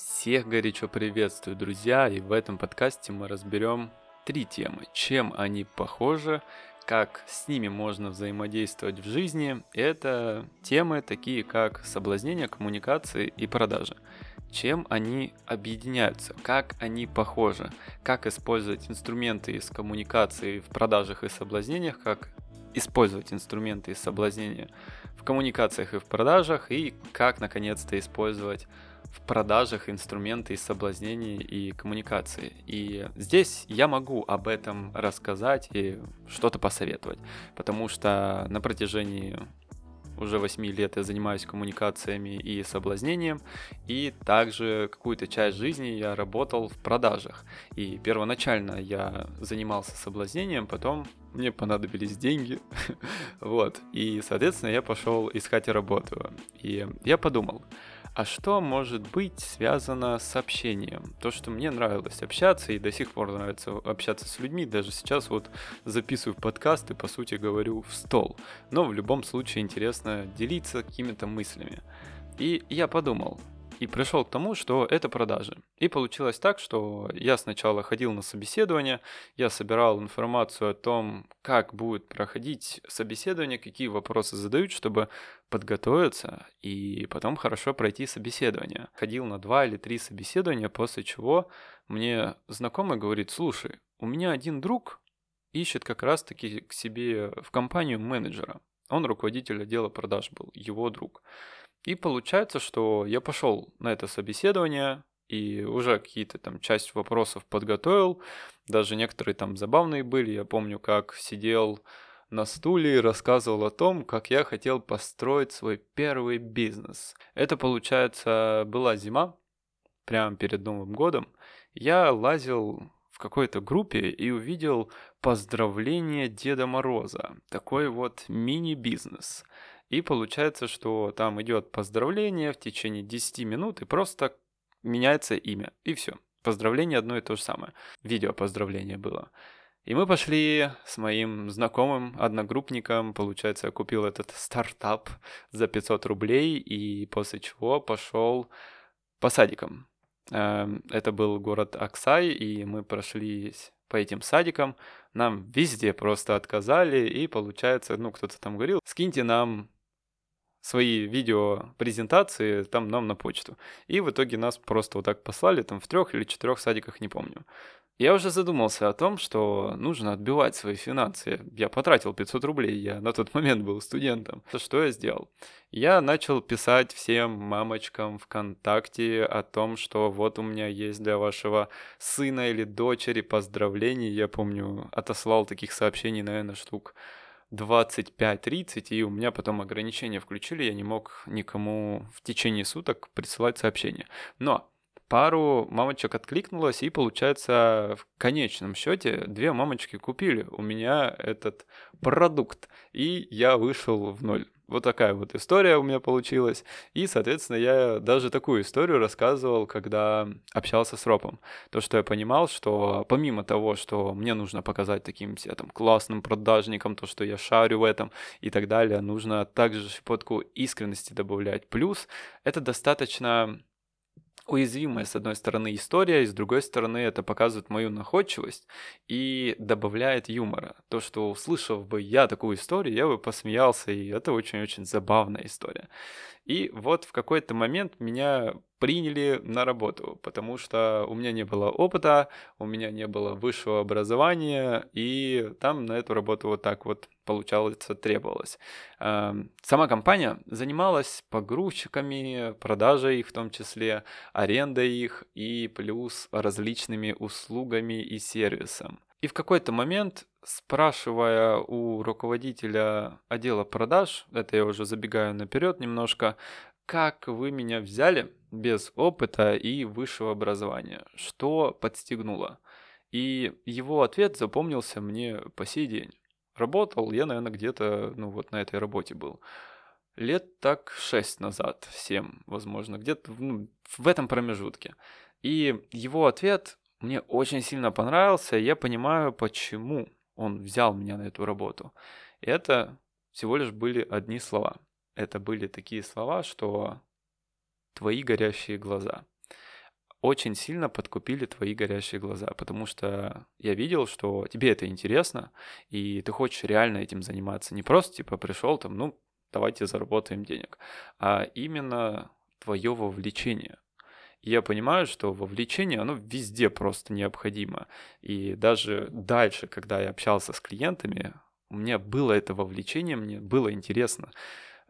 Всех горячо приветствую, друзья, и в этом подкасте мы разберем три темы. Чем они похожи, как с ними можно взаимодействовать в жизни. Это темы такие, как соблазнение, коммуникации и продажи. Чем они объединяются, как они похожи, как использовать инструменты из коммуникации в продажах и соблазнениях, как использовать инструменты из соблазнения в коммуникациях и в продажах, и как наконец-то использовать в продажах инструменты из соблазнений и коммуникации. И здесь я могу об этом рассказать и что-то посоветовать, потому что на протяжении уже 8 лет я занимаюсь коммуникациями и соблазнением, и также какую-то часть жизни я работал в продажах. И первоначально я занимался соблазнением, потом мне понадобились деньги, вот, и, соответственно, я пошел искать работу. И я подумал, а что может быть связано с общением? То, что мне нравилось общаться и до сих пор нравится общаться с людьми, даже сейчас вот записываю подкаст и по сути говорю в стол. Но в любом случае интересно делиться какими-то мыслями. И я подумал, и пришел к тому, что это продажи. И получилось так, что я сначала ходил на собеседование, я собирал информацию о том, как будет проходить собеседование, какие вопросы задают, чтобы подготовиться и потом хорошо пройти собеседование. Ходил на два или три собеседования, после чего мне знакомый говорит, слушай, у меня один друг ищет как раз-таки к себе в компанию менеджера. Он руководитель отдела продаж был, его друг. И получается, что я пошел на это собеседование и уже какие-то там часть вопросов подготовил. Даже некоторые там забавные были. Я помню, как сидел на стуле и рассказывал о том, как я хотел построить свой первый бизнес. Это, получается, была зима, прямо перед Новым годом. Я лазил в какой-то группе и увидел поздравление Деда Мороза. Такой вот мини-бизнес. И получается, что там идет поздравление в течение 10 минут и просто меняется имя. И все. Поздравление одно и то же самое. Видео поздравление было. И мы пошли с моим знакомым одногруппником, получается, я купил этот стартап за 500 рублей, и после чего пошел по садикам. Эм, это был город Аксай, и мы прошлись по этим садикам. Нам везде просто отказали, и получается, ну, кто-то там говорил, скиньте нам свои видео презентации там нам на почту. И в итоге нас просто вот так послали там в трех или четырех садиках, не помню. Я уже задумался о том, что нужно отбивать свои финансы. Я потратил 500 рублей, я на тот момент был студентом. Что я сделал? Я начал писать всем мамочкам ВКонтакте о том, что вот у меня есть для вашего сына или дочери поздравления. Я помню, отослал таких сообщений, наверное, штук 25-30, и у меня потом ограничения включили, я не мог никому в течение суток присылать сообщения. Но пару мамочек откликнулось, и получается в конечном счете две мамочки купили у меня этот продукт, и я вышел в ноль. Вот такая вот история у меня получилась. И, соответственно, я даже такую историю рассказывал, когда общался с Ропом. То, что я понимал, что помимо того, что мне нужно показать таким себе там классным продажникам, то, что я шарю в этом и так далее, нужно также щепотку искренности добавлять. Плюс это достаточно уязвимая, с одной стороны, история, и с другой стороны, это показывает мою находчивость и добавляет юмора. То, что услышав бы я такую историю, я бы посмеялся, и это очень-очень забавная история. И вот в какой-то момент меня приняли на работу, потому что у меня не было опыта, у меня не было высшего образования, и там на эту работу вот так вот получалось, требовалось. Эм, сама компания занималась погрузчиками, продажей их в том числе, арендой их и плюс различными услугами и сервисом. И в какой-то момент, спрашивая у руководителя отдела продаж, это я уже забегаю наперед немножко, как вы меня взяли без опыта и высшего образования? Что подстегнуло? И его ответ запомнился мне по сей день. Работал я, наверное, где-то, ну вот на этой работе был. Лет так шесть назад, семь, возможно, где-то ну, в этом промежутке. И его ответ мне очень сильно понравился, и я понимаю, почему он взял меня на эту работу. Это всего лишь были одни слова. Это были такие слова, что твои горящие глаза. Очень сильно подкупили твои горящие глаза, потому что я видел, что тебе это интересно, и ты хочешь реально этим заниматься. Не просто типа пришел там, ну, давайте заработаем денег, а именно твое вовлечение. И я понимаю, что вовлечение, оно везде просто необходимо. И даже дальше, когда я общался с клиентами, у меня было это вовлечение, мне было интересно.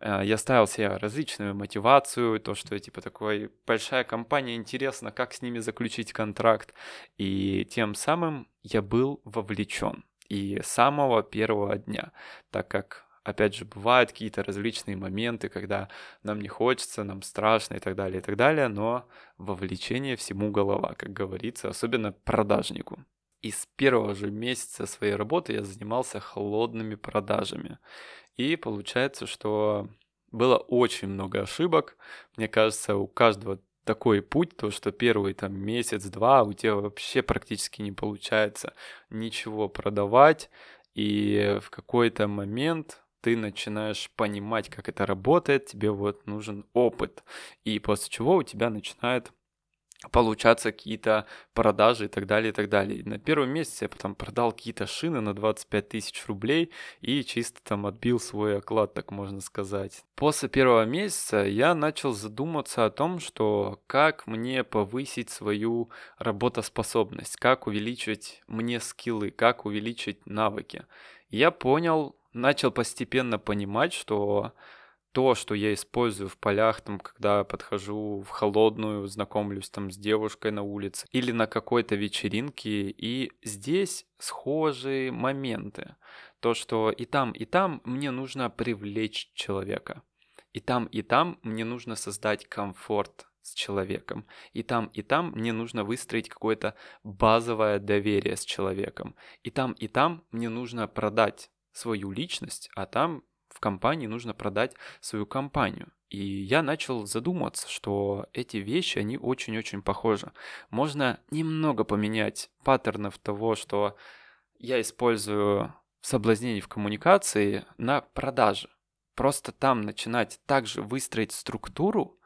Э, я ставил себе различную мотивацию, то, что типа такой большая компания, интересно, как с ними заключить контракт. И тем самым я был вовлечен. И с самого первого дня, так как опять же, бывают какие-то различные моменты, когда нам не хочется, нам страшно и так далее, и так далее, но вовлечение всему голова, как говорится, особенно продажнику. И с первого же месяца своей работы я занимался холодными продажами. И получается, что было очень много ошибок. Мне кажется, у каждого такой путь, то что первый там месяц-два у тебя вообще практически не получается ничего продавать, и в какой-то момент ты начинаешь понимать, как это работает, тебе вот нужен опыт, и после чего у тебя начинает получаться какие-то продажи и так далее, и так далее. На первом месяце я потом продал какие-то шины на 25 тысяч рублей и чисто там отбил свой оклад, так можно сказать. После первого месяца я начал задуматься о том, что как мне повысить свою работоспособность, как увеличить мне скиллы, как увеличить навыки. Я понял, начал постепенно понимать, что то, что я использую в полях, там, когда подхожу в холодную, знакомлюсь там с девушкой на улице или на какой-то вечеринке, и здесь схожие моменты. То, что и там, и там мне нужно привлечь человека. И там, и там мне нужно создать комфорт с человеком. И там, и там мне нужно выстроить какое-то базовое доверие с человеком. И там, и там мне нужно продать свою личность, а там компании нужно продать свою компанию. И я начал задуматься, что эти вещи, они очень-очень похожи. Можно немного поменять паттернов того, что я использую в в коммуникации на продаже. Просто там начинать также выстроить структуру,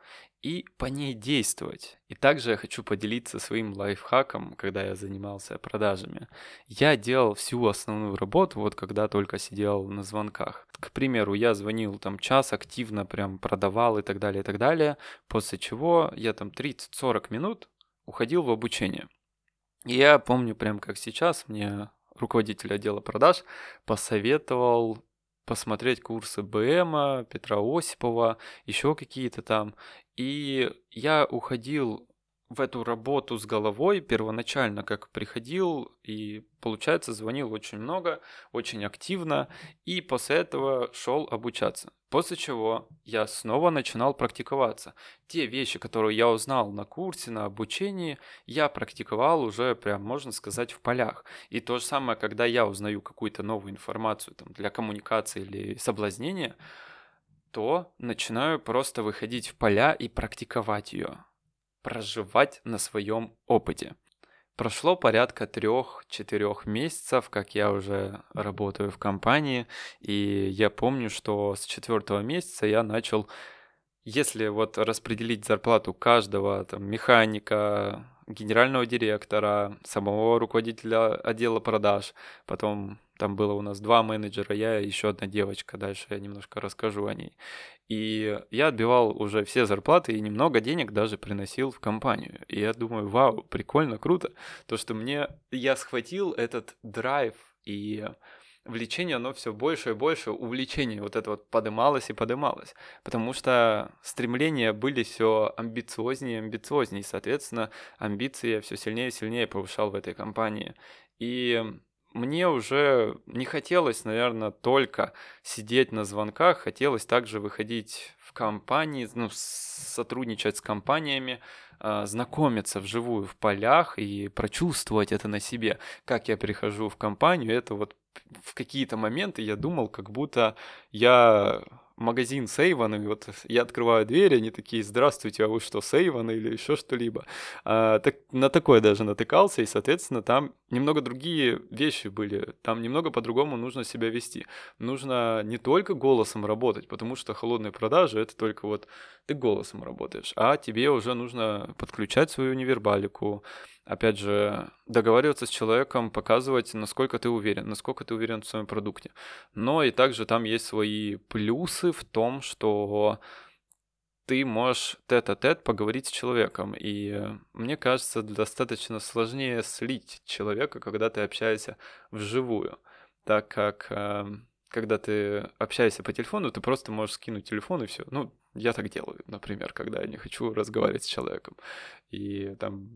и по ней действовать. И также я хочу поделиться своим лайфхаком, когда я занимался продажами. Я делал всю основную работу, вот когда только сидел на звонках. К примеру, я звонил там час, активно прям продавал и так далее, и так далее, после чего я там 30-40 минут уходил в обучение. И я помню прям как сейчас мне руководитель отдела продаж посоветовал посмотреть курсы БМа, Петра Осипова, еще какие-то там. И я уходил в эту работу с головой первоначально, как приходил и, получается, звонил очень много, очень активно, и после этого шел обучаться. После чего я снова начинал практиковаться. Те вещи, которые я узнал на курсе, на обучении, я практиковал уже, прям можно сказать, в полях. И то же самое, когда я узнаю какую-то новую информацию там, для коммуникации или соблазнения, то начинаю просто выходить в поля и практиковать ее проживать на своем опыте. Прошло порядка трех-четырех месяцев, как я уже работаю в компании, и я помню, что с четвертого месяца я начал, если вот распределить зарплату каждого там, механика, генерального директора, самого руководителя отдела продаж, потом там было у нас два менеджера, я и еще одна девочка, дальше я немножко расскажу о ней. И я отбивал уже все зарплаты и немного денег даже приносил в компанию. И я думаю, вау, прикольно, круто. То, что мне... Я схватил этот драйв и влечение, оно все больше и больше, увлечение вот это вот подымалось и подымалось. Потому что стремления были все амбициознее и амбициознее. соответственно, амбиции я все сильнее и сильнее повышал в этой компании. И мне уже не хотелось, наверное, только сидеть на звонках, хотелось также выходить в компании, ну, сотрудничать с компаниями, а, знакомиться вживую в полях и прочувствовать это на себе. Как я прихожу в компанию, это вот в какие-то моменты я думал, как будто я магазин Сейван, и вот я открываю дверь, они такие, здравствуйте, а вы что, Сейван или еще что-либо. А, так, на такое даже натыкался, и, соответственно, там немного другие вещи были, там немного по-другому нужно себя вести. Нужно не только голосом работать, потому что холодные продажи — это только вот ты голосом работаешь, а тебе уже нужно подключать свою невербалику, опять же, договариваться с человеком, показывать, насколько ты уверен, насколько ты уверен в своем продукте. Но и также там есть свои плюсы в том, что ты можешь тет-а-тет поговорить с человеком. И мне кажется, достаточно сложнее слить человека, когда ты общаешься вживую, так как э, когда ты общаешься по телефону, ты просто можешь скинуть телефон и все. Ну, я так делаю, например, когда я не хочу разговаривать с человеком. И там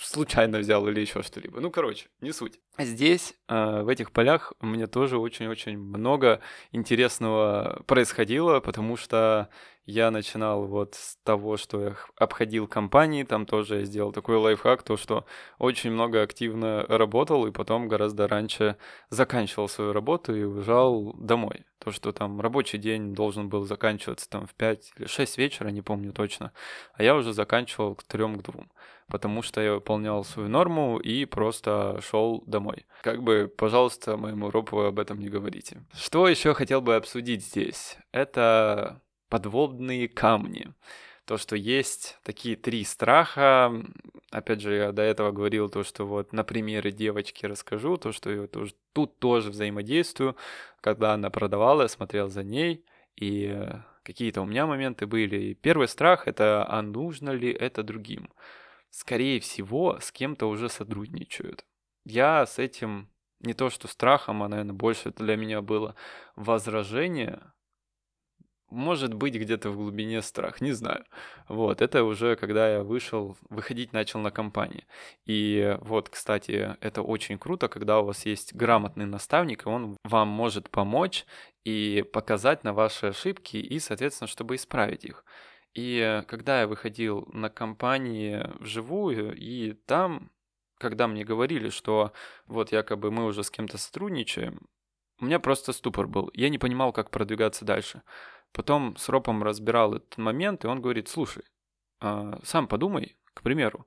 случайно взял или еще что-либо. Ну, короче, не суть. Здесь, э, в этих полях, у меня тоже очень-очень много интересного происходило, потому что я начинал вот с того, что я обходил компании, там тоже я сделал такой лайфхак, то, что очень много активно работал, и потом гораздо раньше заканчивал свою работу и уезжал домой. То, что там рабочий день должен был заканчиваться там в 5 или 6 вечера, не помню точно, а я уже заканчивал к 3 к 2 потому что я выполнял свою норму и просто шел домой. Как бы, пожалуйста, моему ропу об этом не говорите. Что еще хотел бы обсудить здесь? Это подводные камни. То, что есть такие три страха. Опять же, я до этого говорил то, что вот на примере девочки расскажу, то, что я тоже, тут тоже взаимодействую. Когда она продавала, я смотрел за ней, и какие-то у меня моменты были. И первый страх — это а нужно ли это другим? Скорее всего, с кем-то уже сотрудничают. Я с этим не то что страхом, а, наверное, больше для меня было возражение, может быть, где-то в глубине страх, не знаю. Вот, это уже когда я вышел, выходить начал на компании. И вот, кстати, это очень круто, когда у вас есть грамотный наставник, и он вам может помочь и показать на ваши ошибки, и, соответственно, чтобы исправить их. И когда я выходил на компании вживую, и там, когда мне говорили, что вот якобы мы уже с кем-то сотрудничаем, у меня просто ступор был. Я не понимал, как продвигаться дальше. Потом с Ропом разбирал этот момент, и он говорит, слушай, а, сам подумай, к примеру,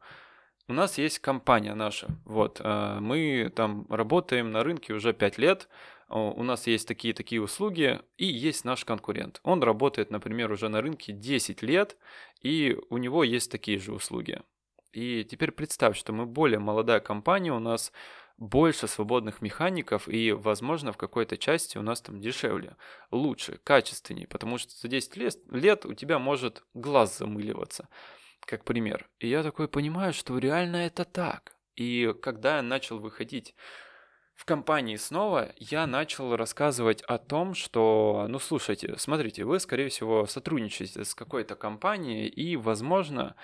у нас есть компания наша, вот, а, мы там работаем на рынке уже 5 лет, у нас есть такие-такие услуги, и есть наш конкурент. Он работает, например, уже на рынке 10 лет, и у него есть такие же услуги. И теперь представь, что мы более молодая компания, у нас больше свободных механиков, и, возможно, в какой-то части у нас там дешевле, лучше, качественнее, потому что за 10 лет, лет у тебя может глаз замыливаться, как пример. И я такой понимаю, что реально это так. И когда я начал выходить в компании снова, я начал рассказывать о том, что, ну слушайте, смотрите, вы, скорее всего, сотрудничаете с какой-то компанией, и, возможно,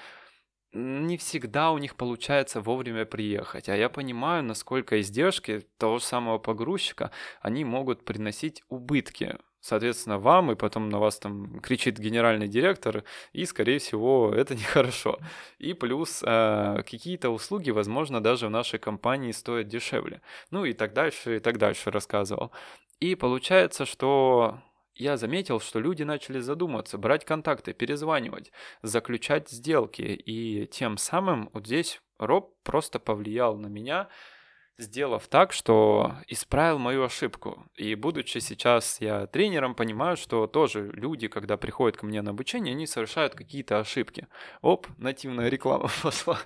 не всегда у них получается вовремя приехать. А я понимаю, насколько издержки того же самого погрузчика, они могут приносить убытки. Соответственно, вам, и потом на вас там кричит генеральный директор, и, скорее всего, это нехорошо. И плюс э, какие-то услуги, возможно, даже в нашей компании стоят дешевле. Ну и так дальше, и так дальше рассказывал. И получается, что я заметил, что люди начали задуматься, брать контакты, перезванивать, заключать сделки. И тем самым вот здесь Роб просто повлиял на меня, сделав так, что исправил мою ошибку. И будучи сейчас я тренером, понимаю, что тоже люди, когда приходят ко мне на обучение, они совершают какие-то ошибки. Оп, нативная реклама пошла.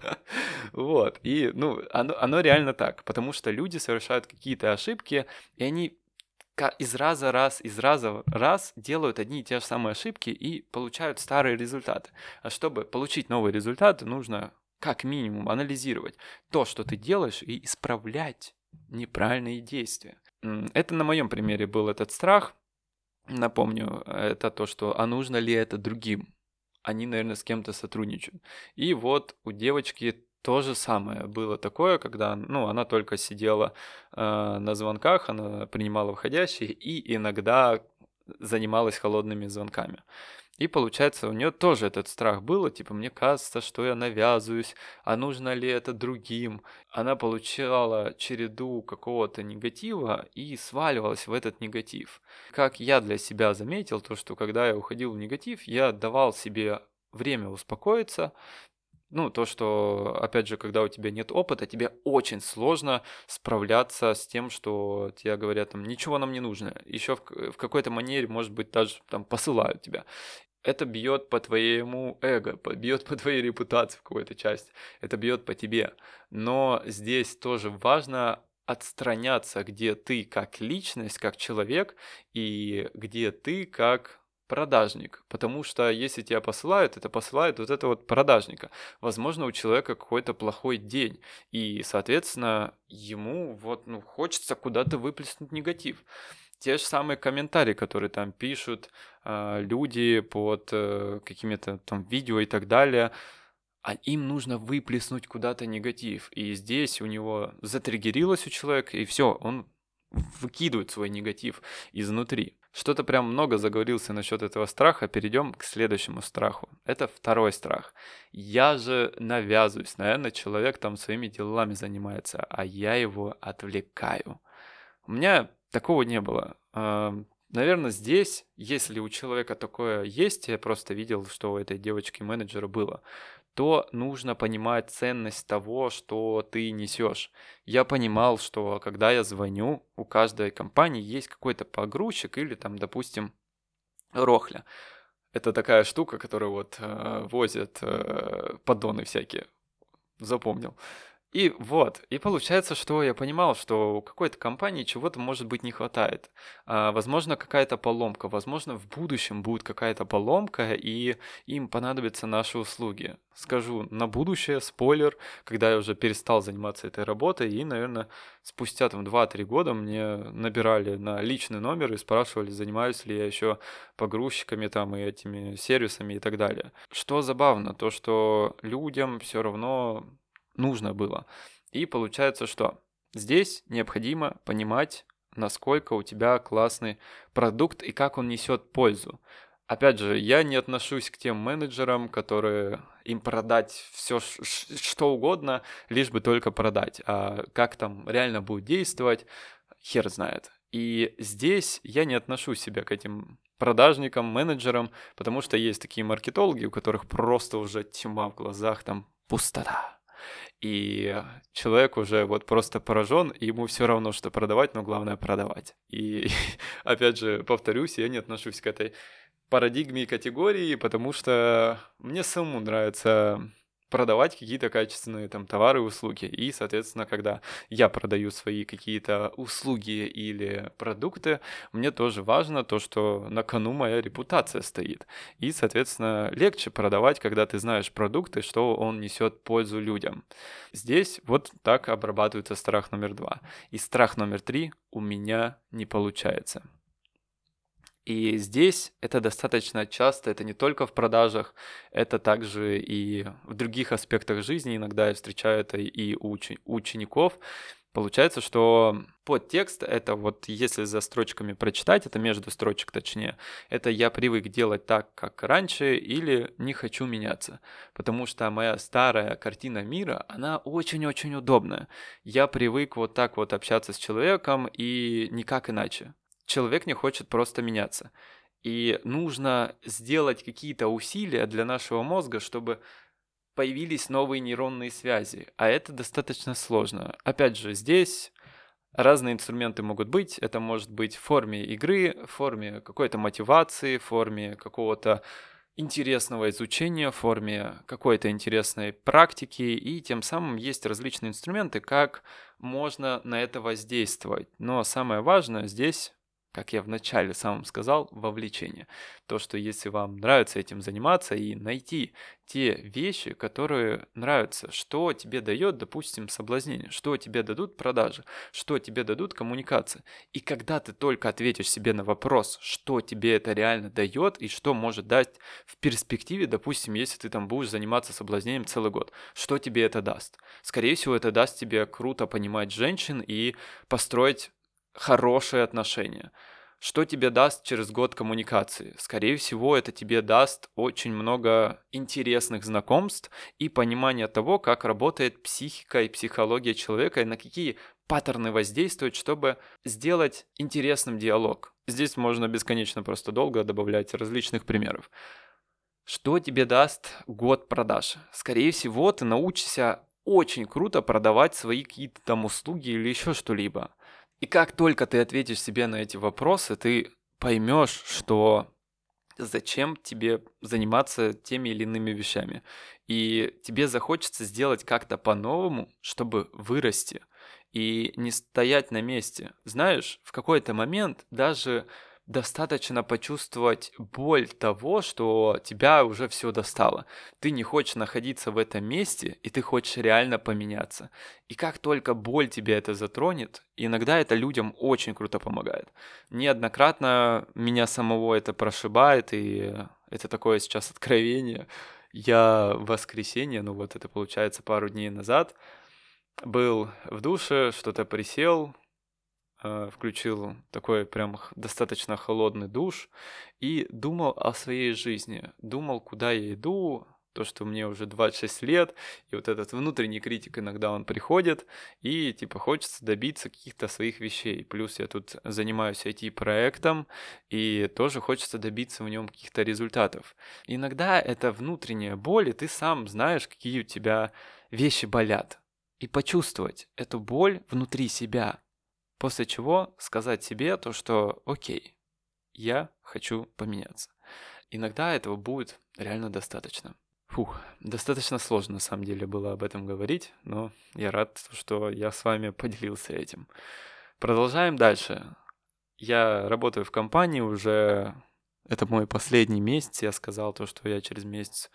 вот. И, ну, оно, оно реально так, потому что люди совершают какие-то ошибки, и они из раза раз, из раза раз делают одни и те же самые ошибки и получают старые результаты. А чтобы получить новые результаты, нужно как минимум анализировать то, что ты делаешь, и исправлять неправильные действия. Это на моем примере был этот страх. Напомню, это то, что а нужно ли это другим? Они, наверное, с кем-то сотрудничают. И вот у девочки то же самое было такое, когда ну, она только сидела э, на звонках, она принимала входящие и иногда занималась холодными звонками. И получается, у нее тоже этот страх был, типа, мне кажется, что я навязываюсь, а нужно ли это другим? Она получала череду какого-то негатива и сваливалась в этот негатив. Как я для себя заметил, то, что когда я уходил в негатив, я давал себе время успокоиться, ну, то, что, опять же, когда у тебя нет опыта, тебе очень сложно справляться с тем, что тебе говорят, там, ничего нам не нужно. Еще в, в какой-то манере, может быть, даже там посылают тебя. Это бьет по твоему эго, бьет по твоей репутации в какой-то части, это бьет по тебе. Но здесь тоже важно отстраняться, где ты как личность, как человек, и где ты как продажник, потому что если тебя посылают, это посылают вот это вот продажника. Возможно, у человека какой-то плохой день, и, соответственно, ему вот, ну, хочется куда-то выплеснуть негатив. Те же самые комментарии, которые там пишут э, люди под э, какими-то там видео и так далее, а им нужно выплеснуть куда-то негатив. И здесь у него затриггерилось у человека, и все, он выкидывает свой негатив изнутри. Что-то прям много заговорился насчет этого страха. Перейдем к следующему страху. Это второй страх. Я же навязываюсь. Наверное, человек там своими делами занимается, а я его отвлекаю. У меня такого не было. Наверное, здесь, если у человека такое есть, я просто видел, что у этой девочки-менеджера было, то нужно понимать ценность того, что ты несешь. Я понимал, что когда я звоню, у каждой компании есть какой-то погрузчик или там, допустим, рохля. Это такая штука, которую вот э, возят э, поддоны всякие. Запомнил. И вот, и получается, что я понимал, что у какой-то компании чего-то, может быть, не хватает. А, возможно, какая-то поломка, возможно, в будущем будет какая-то поломка, и им понадобятся наши услуги. Скажу на будущее, спойлер, когда я уже перестал заниматься этой работой, и, наверное, спустя там 2-3 года мне набирали на личный номер и спрашивали, занимаюсь ли я еще погрузчиками там и этими сервисами и так далее. Что забавно, то, что людям все равно нужно было. И получается, что здесь необходимо понимать, насколько у тебя классный продукт и как он несет пользу. Опять же, я не отношусь к тем менеджерам, которые им продать все что угодно, лишь бы только продать. А как там реально будет действовать, хер знает. И здесь я не отношу себя к этим продажникам, менеджерам, потому что есть такие маркетологи, у которых просто уже тьма в глазах, там пустота и человек уже вот просто поражен, ему все равно, что продавать, но главное продавать. И опять же, повторюсь, я не отношусь к этой парадигме и категории, потому что мне самому нравится продавать какие-то качественные там товары и услуги. И, соответственно, когда я продаю свои какие-то услуги или продукты, мне тоже важно то, что на кону моя репутация стоит. И, соответственно, легче продавать, когда ты знаешь продукты, что он несет пользу людям. Здесь вот так обрабатывается страх номер два. И страх номер три у меня не получается. И здесь это достаточно часто, это не только в продажах, это также и в других аспектах жизни. Иногда я встречаю это и у учеников. Получается, что подтекст — это вот если за строчками прочитать, это между строчек точнее, это я привык делать так, как раньше, или не хочу меняться. Потому что моя старая картина мира, она очень-очень удобная. Я привык вот так вот общаться с человеком и никак иначе человек не хочет просто меняться. И нужно сделать какие-то усилия для нашего мозга, чтобы появились новые нейронные связи. А это достаточно сложно. Опять же, здесь разные инструменты могут быть. Это может быть в форме игры, в форме какой-то мотивации, в форме какого-то интересного изучения, в форме какой-то интересной практики, и тем самым есть различные инструменты, как можно на это воздействовать. Но самое важное здесь как я вначале самом сказал, вовлечение. То, что если вам нравится этим заниматься и найти те вещи, которые нравятся, что тебе дает, допустим, соблазнение, что тебе дадут продажи, что тебе дадут коммуникации. И когда ты только ответишь себе на вопрос, что тебе это реально дает и что может дать в перспективе, допустим, если ты там будешь заниматься соблазнением целый год, что тебе это даст? Скорее всего, это даст тебе круто понимать женщин и построить хорошие отношения. Что тебе даст через год коммуникации? Скорее всего, это тебе даст очень много интересных знакомств и понимания того, как работает психика и психология человека, и на какие паттерны воздействуют, чтобы сделать интересным диалог. Здесь можно бесконечно просто долго добавлять различных примеров. Что тебе даст год продаж? Скорее всего, ты научишься очень круто продавать свои какие-то там услуги или еще что-либо. И как только ты ответишь себе на эти вопросы, ты поймешь, что зачем тебе заниматься теми или иными вещами. И тебе захочется сделать как-то по-новому, чтобы вырасти и не стоять на месте. Знаешь, в какой-то момент даже достаточно почувствовать боль того, что тебя уже все достало. Ты не хочешь находиться в этом месте, и ты хочешь реально поменяться. И как только боль тебе это затронет, иногда это людям очень круто помогает. Неоднократно меня самого это прошибает, и это такое сейчас откровение. Я в воскресенье, ну вот это получается пару дней назад, был в душе, что-то присел, включил такой прям достаточно холодный душ и думал о своей жизни, думал, куда я иду, то, что мне уже 26 лет, и вот этот внутренний критик иногда он приходит, и типа хочется добиться каких-то своих вещей. Плюс я тут занимаюсь IT-проектом, и тоже хочется добиться в нем каких-то результатов. Иногда это внутренняя боль, и ты сам знаешь, какие у тебя вещи болят. И почувствовать эту боль внутри себя, После чего сказать себе то, что окей, я хочу поменяться. Иногда этого будет реально достаточно. Фух, достаточно сложно на самом деле было об этом говорить, но я рад, что я с вами поделился этим. Продолжаем дальше. Я работаю в компании уже... Это мой последний месяц. Я сказал то, что я через месяц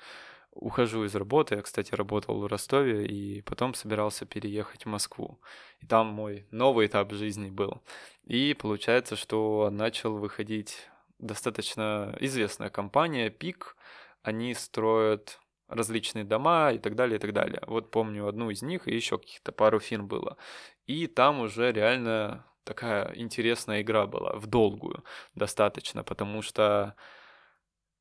ухожу из работы. Я, кстати, работал в Ростове и потом собирался переехать в Москву. И там мой новый этап жизни был. И получается, что начал выходить достаточно известная компания Пик. Они строят различные дома и так далее, и так далее. Вот помню одну из них, и еще каких-то пару фирм было. И там уже реально такая интересная игра была, в долгую достаточно, потому что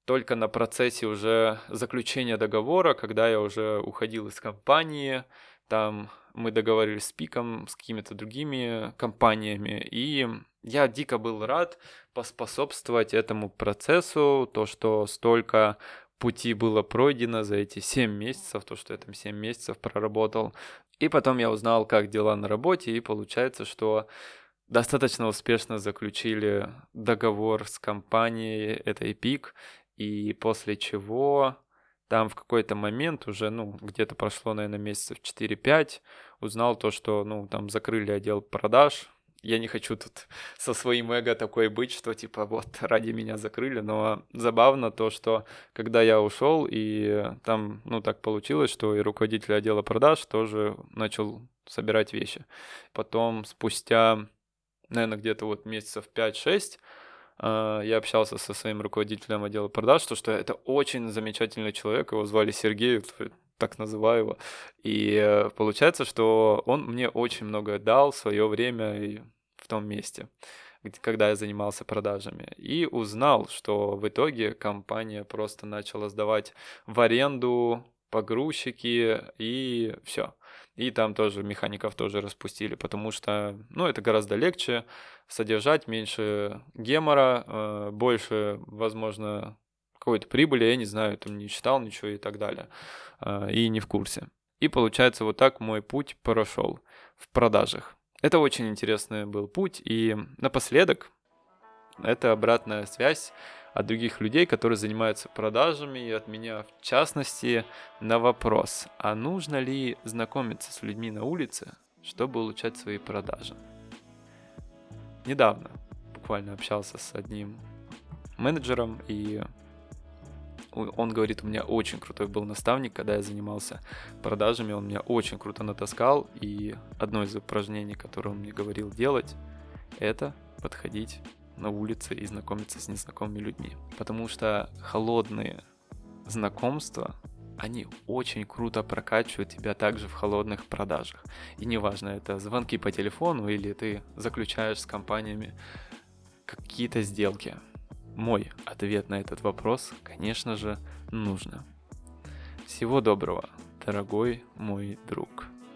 только на процессе уже заключения договора, когда я уже уходил из компании, там мы договорились с Пиком, с какими-то другими компаниями, и я дико был рад поспособствовать этому процессу, то, что столько пути было пройдено за эти 7 месяцев, то, что я там 7 месяцев проработал. И потом я узнал, как дела на работе, и получается, что достаточно успешно заключили договор с компанией этой Пик, и после чего там в какой-то момент уже, ну, где-то прошло, наверное, месяцев 4-5, узнал то, что, ну, там закрыли отдел продаж. Я не хочу тут со своим эго такой быть, что типа вот ради меня закрыли, но забавно то, что когда я ушел, и там, ну, так получилось, что и руководитель отдела продаж тоже начал собирать вещи. Потом спустя, наверное, где-то вот месяцев 5-6 а, я общался со своим руководителем отдела продаж, то, что это очень замечательный человек, его звали Сергей, так называю его. И э, получается, что он мне очень много дал в свое время в том месте, когда я занимался продажами. И узнал, что в итоге компания просто начала сдавать в аренду погрузчики и все. И там тоже механиков тоже распустили, потому что, ну, это гораздо легче содержать, меньше гемора, э, больше, возможно, какой-то прибыли, я не знаю, там не читал ничего и так далее, э, и не в курсе. И получается, вот так мой путь прошел в продажах. Это очень интересный был путь, и напоследок, это обратная связь от других людей, которые занимаются продажами, и от меня в частности на вопрос, а нужно ли знакомиться с людьми на улице, чтобы улучшать свои продажи. Недавно буквально общался с одним менеджером, и он говорит, у меня очень крутой был наставник, когда я занимался продажами, он меня очень круто натаскал, и одно из упражнений, которое он мне говорил делать, это подходить на улице и знакомиться с незнакомыми людьми. Потому что холодные знакомства, они очень круто прокачивают тебя также в холодных продажах. И неважно, это звонки по телефону или ты заключаешь с компаниями какие-то сделки. Мой ответ на этот вопрос, конечно же, нужно. Всего доброго, дорогой мой друг.